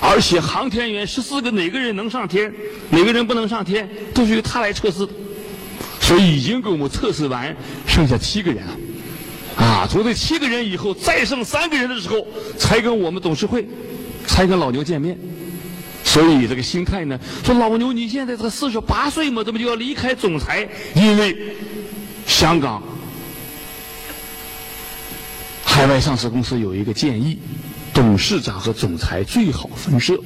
而且航天员十四个哪个人能上天，哪个人不能上天，都是由他来测试，所以已经给我们测试完，剩下七个人了。啊，从这七个人以后再剩三个人的时候，才跟我们董事会，才跟老牛见面。所以这个心态呢，说老牛你现在才四十八岁嘛，怎么就要离开总裁？因为香港海外上市公司有一个建议，董事长和总裁最好分设。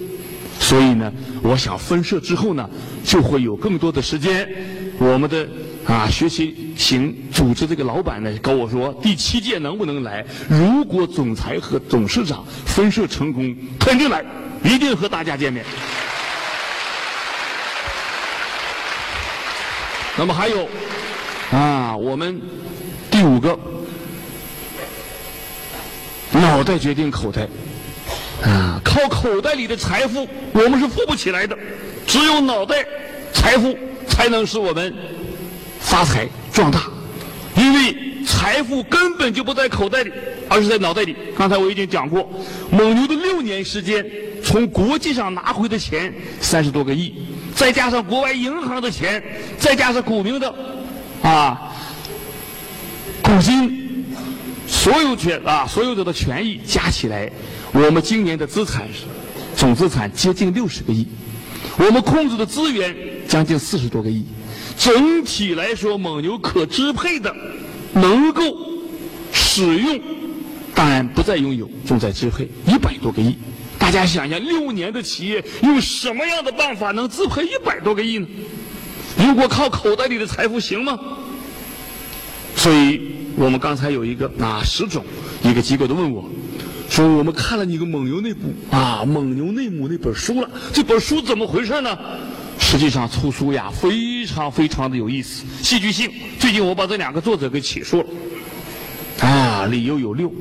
所以呢，我想分设之后呢，就会有更多的时间。我们的啊学习型组织这个老板呢，跟我说第七届能不能来？如果总裁和董事长分设成功，肯定来，一定和大家见面。那么还有，我们第五个，脑袋决定口袋。啊，靠口袋里的财富，我们是富不起来的。只有脑袋财富才能使我们发财壮大，因为财富根本就不在口袋里，而是在脑袋里。刚才我已经讲过，蒙牛的六年时间，从国际上拿回的钱三十多个亿，再加上国外银行的钱，再加上股民的啊股金，所有权啊所有者的权益加起来。我们今年的资产总资产接近六十个亿，我们控制的资源将近四十多个亿，整体来说，蒙牛可支配的、能够使用，当然不再拥有，重在支配一百多个亿。大家想想，六年的企业用什么样的办法能支配一百多个亿呢？如果靠口袋里的财富行吗？所以我们刚才有一个啊，石总一个机构都问我。说我们看了你个蒙牛内部啊《蒙牛内幕》那本书了，这本书怎么回事呢？实际上出书呀，非常非常的有意思，戏剧性。最近我把这两个作者给起诉了，啊，理由有六。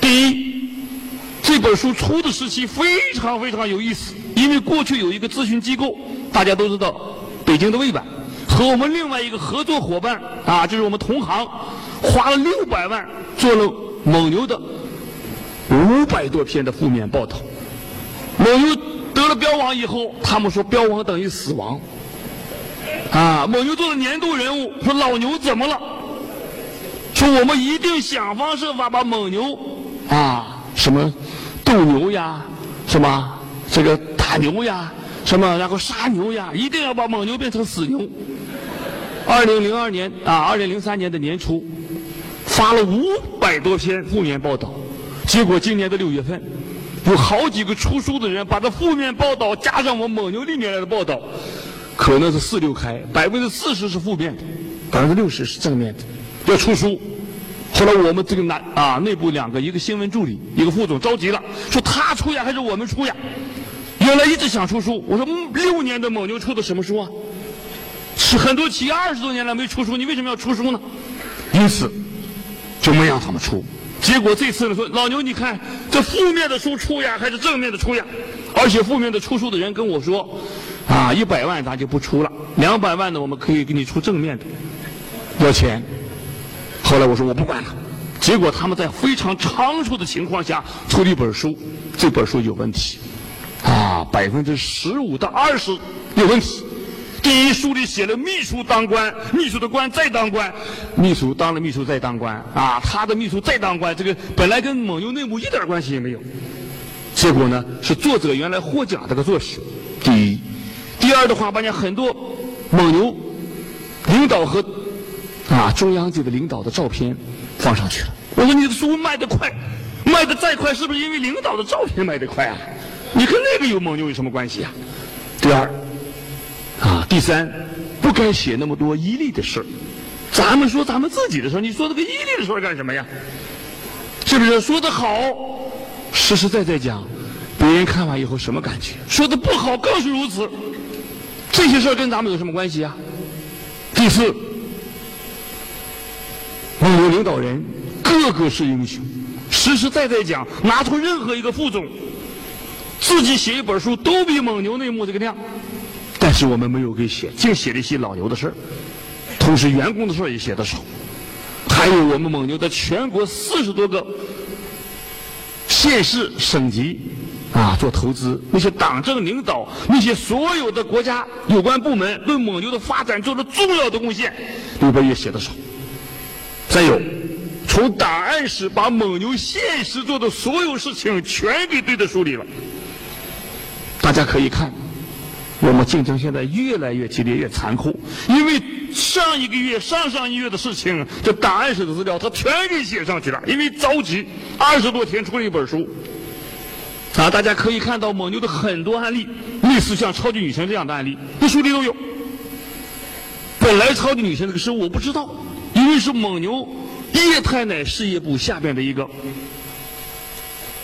第一，这本书出的时期非常非常有意思，因为过去有一个咨询机构，大家都知道，北京的魏版和我们另外一个合作伙伴啊，就是我们同行，花了六百万做了蒙牛的。五百多篇的负面报道，蒙牛得了标王以后，他们说标王等于死亡。啊，蒙牛做了年度人物，说老牛怎么了？说我们一定想方设法把蒙牛啊，什么斗牛呀，什么这个打牛呀，什么然后杀牛呀，一定要把蒙牛变成死牛。二零零二年啊，二零零三年的年初，发了五百多篇负面报道。结果今年的六月份，有好几个出书的人把这负面报道加上我蒙牛历年来的报道，可能是四六开，百分之四十是负面的，百分之六十是正面的，要出书。后来我们这个男啊内部两个，一个新闻助理，一个副总着急了，说他出呀还是我们出呀？原来一直想出书，我说六年的蒙牛出的什么书啊？是很多企业二十多年了没出书，你为什么要出书呢？因此就没让他们出。结果这次呢，说老牛，你看这负面的书出呀，还是正面的出呀？而且负面的出书的人跟我说，啊，一百万咱就不出了，两百万呢我们可以给你出正面的，要钱。后来我说我不管了。结果他们在非常仓促的情况下出了一本书，这本书有问题，啊，百分之十五到二十有问题。第一书里写了秘书当官，秘书的官再当官，秘书当了秘书再当官啊，他的秘书再当官，这个本来跟蒙牛内幕一点关系也没有。结果呢，是作者原来获奖这个作者。第一，第二的话，把你很多蒙牛领导和啊中央级的领导的照片放上去了。我说你的书卖得快，卖得再快，是不是因为领导的照片卖得快啊？你跟那个有蒙牛有什么关系啊？第二。啊，第三，不该写那么多伊利的事。咱们说咱们自己的事儿，你说这个伊利的事儿干什么呀？是不是说的好，实实在在讲，别人看完以后什么感觉？说的不好更是如此。这些事儿跟咱们有什么关系啊？第四，蒙牛领导人个个是英雄，实实在在讲，拿出任何一个副总，自己写一本书都比蒙牛内幕这个亮。是我们没有给写，净写了一些老牛的事，同时员工的事也写的少，还有我们蒙牛的全国四十多个县市省级啊做投资，那些党政领导，那些所有的国家有关部门对蒙牛的发展做了重要的贡献，里边也写的少。再有，从档案室把蒙牛现实做的所有事情全给对着书里了。大家可以看，我们竞争现在越来越激烈，越残酷，因为上一个月、上上一月的事情，这档案室的资料他全给写上去了，因为着急，二十多天出了一本书。啊，大家可以看到蒙牛的很多案例，类似像超级女神这样的案例，这书里都有。本来超级女神这个事我不知道，因为是蒙牛液态奶事业部下边的一个，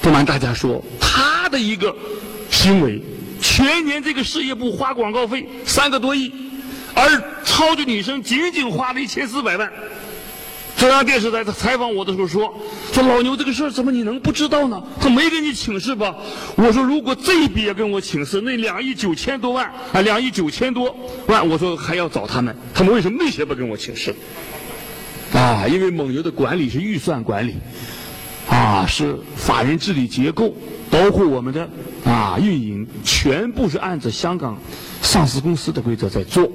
不瞒大家说，他的一个行为，全年这个事业部花广告费三个多亿，而超级女生仅仅花了一千四百万。中央电视台他采访我的时候说：“说老牛这个事儿怎么你能不知道呢？他没给你请示吧？”我说：“如果这一笔也跟我请示，那两亿九千多万啊，两亿九千多万，我说还要找他们，他们为什么那些不跟我请示？啊，因为蒙牛的管理是预算管理，啊，是法人治理结构，包括我们的啊运营，全部是按照香港上市公司的规则在做，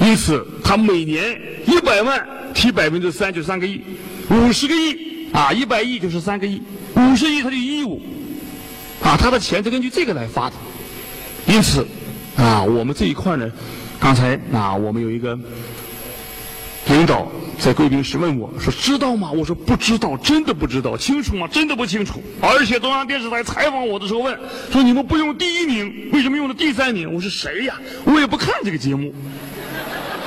因此他每年一百万。”提百分之三就三个亿，五十个亿啊，一百亿就是三个亿，五十亿他就义务，啊，他的钱是根据这个来发的，因此啊，我们这一块呢，刚才啊，我们有一个领导在贵宾室问我说：“知道吗？”我说：“不知道，真的不知道，清楚吗？真的不清楚。”而且中央电视台采访我的时候问说：“你们不用第一名，为什么用了第三名？”我说：“谁呀？我也不看这个节目。”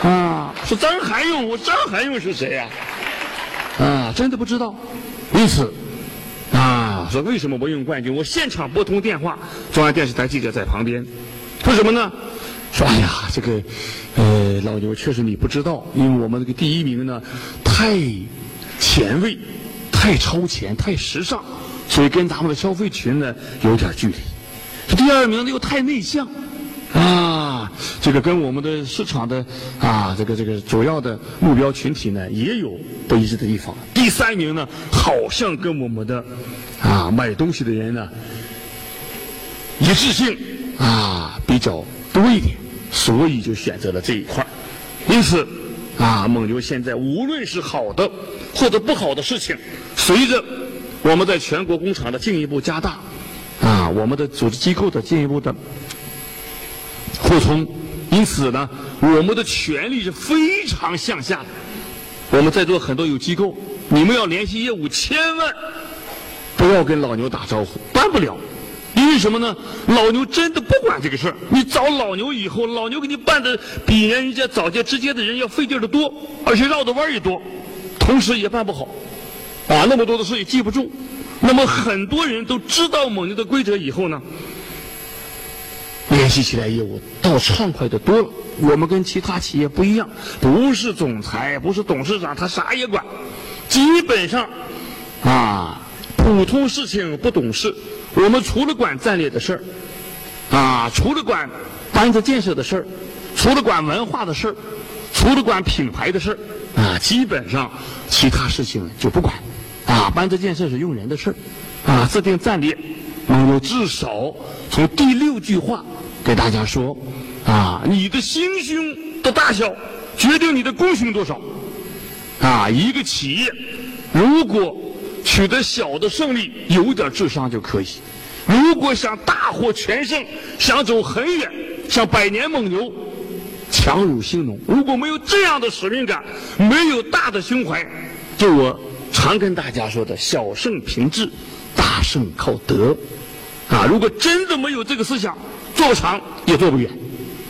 啊，说张涵用，我张涵用是谁呀？啊，真的不知道。因此，啊，说为什么我用冠军？我现场拨通电话，中央电视台记者在旁边，说什么呢？说哎呀，这个，呃，老牛确实你不知道，因为我们这个第一名呢，太前卫，太超前，太时尚，所以跟咱们的消费群呢有点距离。第二名呢又太内向。啊，这个跟我们的市场的啊，这个这个主要的目标群体呢，也有不一致的地方。第三名呢，好像跟我们的啊买东西的人呢一致性啊比较多一点，所以就选择了这一块因此啊，蒙牛现在无论是好的或者不好的事情，随着我们在全国工厂的进一步加大啊，我们的组织机构的进一步的。扩充，因此呢，我们的权力是非常向下的。我们在座很多有机构，你们要联系业务，千万不要跟老牛打招呼，办不了。为什么呢？老牛真的不管这个事儿。你找老牛以后，老牛给你办的比人家早些直接的人要费劲的多，而且绕的弯也多，同时也办不好。啊，那么多的事也记不住。那么很多人都知道蒙牛的规则以后呢？联系起来业务倒畅快的多了。我们跟其他企业不一样，不是总裁，不是董事长，他啥也管。基本上，啊，普通事情不懂事。我们除了管战略的事儿，啊，除了管班子建设的事儿，除了管文化的事儿，除了管品牌的事儿，啊，基本上其他事情就不管。啊，班子建设是用人的事儿，啊，制定战略，有至少从第六句话。给大家说，啊，你的心胸的大小决定你的功勋多少。啊，一个企业如果取得小的胜利，有点智商就可以；如果想大获全胜，想走很远，像百年蒙牛，强如兴农。如果没有这样的使命感，没有大的胸怀，就我常跟大家说的，小胜凭智，大胜靠德。啊，如果真的没有这个思想。做长也做不远。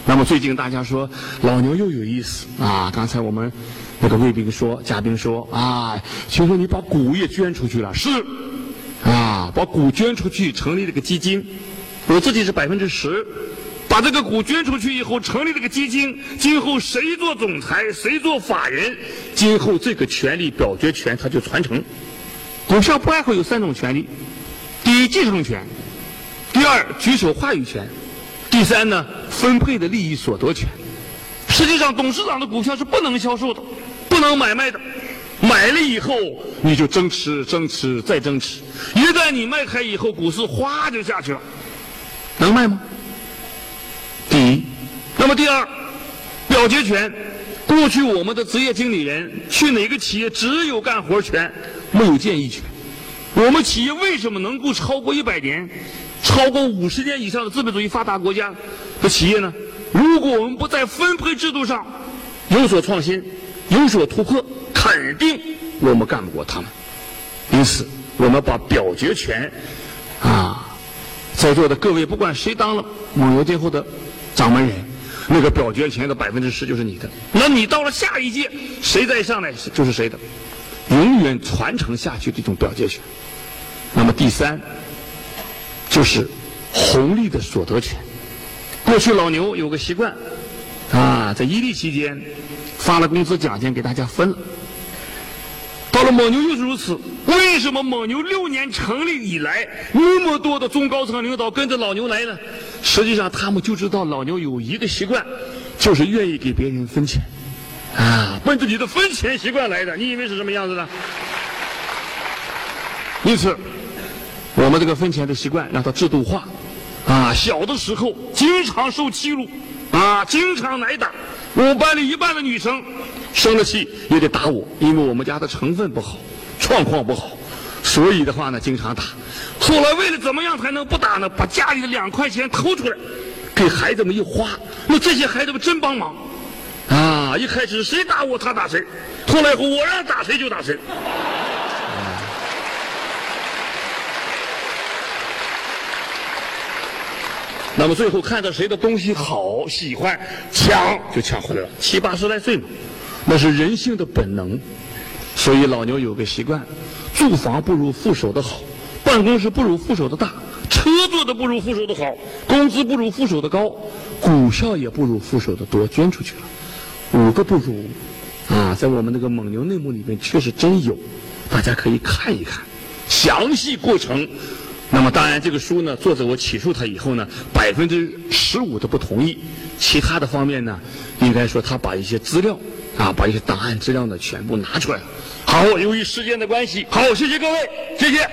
那么最近大家说老牛又有意思啊！刚才我们那个卫兵说，嘉宾说啊，听说你把股也捐出去了，是啊，把股捐出去，成立了个基金，我自己是百分之十，把这个股捐出去以后，成立了个基金，今后谁做总裁，谁做法人，今后这个权利表决权他就传承。股票不外乎有三种权利：第一，继承权；第二，举手话语权。第三呢，分配的利益所得权。实际上，董事长的股票是不能销售的，不能买卖的。买了以后，你就增持、增持再增持。一旦你卖开以后，股市哗就下去了，能卖吗？第一，那么第二，表决权，过去我们的职业经理人去哪个企业只有干活权，没有建议权。我们企业为什么能够超过一百年、超过五十年以上的资本主义发达国家的企业呢？如果我们不在分配制度上有所创新、有所突破，肯定我们干不过他们。因此，我们把表决权啊，在座的各位，不管谁当了蒙牛今后的掌门人。那个表决权的百分之十就是你的，那你到了下一届，谁再上来就是谁的，永远传承下去这种表决权。那么第三，就是红利的所得权。过去老牛有个习惯，啊，在伊利期间发了工资奖金给大家分了。到了蒙牛又是如此。为什么蒙牛六年成立以来，那么多的中高层领导跟着老牛来呢？实际上，他们就知道老牛有一个习惯，就是愿意给别人分钱，啊，奔着你的分钱习惯来的。你以为是什么样子的？因此，我们这个分钱的习惯让它制度化，啊，小的时候经常受欺辱，啊，经常挨打。我班里一半的女生。生了气也得打我，因为我们家的成分不好，状况不好，所以的话呢，经常打。后来为了怎么样才能不打呢？把家里的两块钱偷出来，给孩子们一花。那这些孩子们真帮忙啊！一开始谁打我他打谁，后来以后我让打谁就打谁。那么最后看到谁的东西好，喜欢抢就抢回来了。七八十来岁嘛。那是人性的本能，所以老牛有个习惯：住房不如副手的好，办公室不如副手的大，车坐的不如副手的好，工资不如副手的高，股票也不如副手的多，捐出去了，五个不如啊！在我们那个蒙牛内幕里面确实真有，大家可以看一看详细过程。那么当然，这个书呢，作者我起诉他以后呢，百分之十五的不同意，其他的方面呢，应该说他把一些资料。啊，把一些档案资料呢全部拿出来了。好，由于时间的关系，好，谢谢各位，谢谢。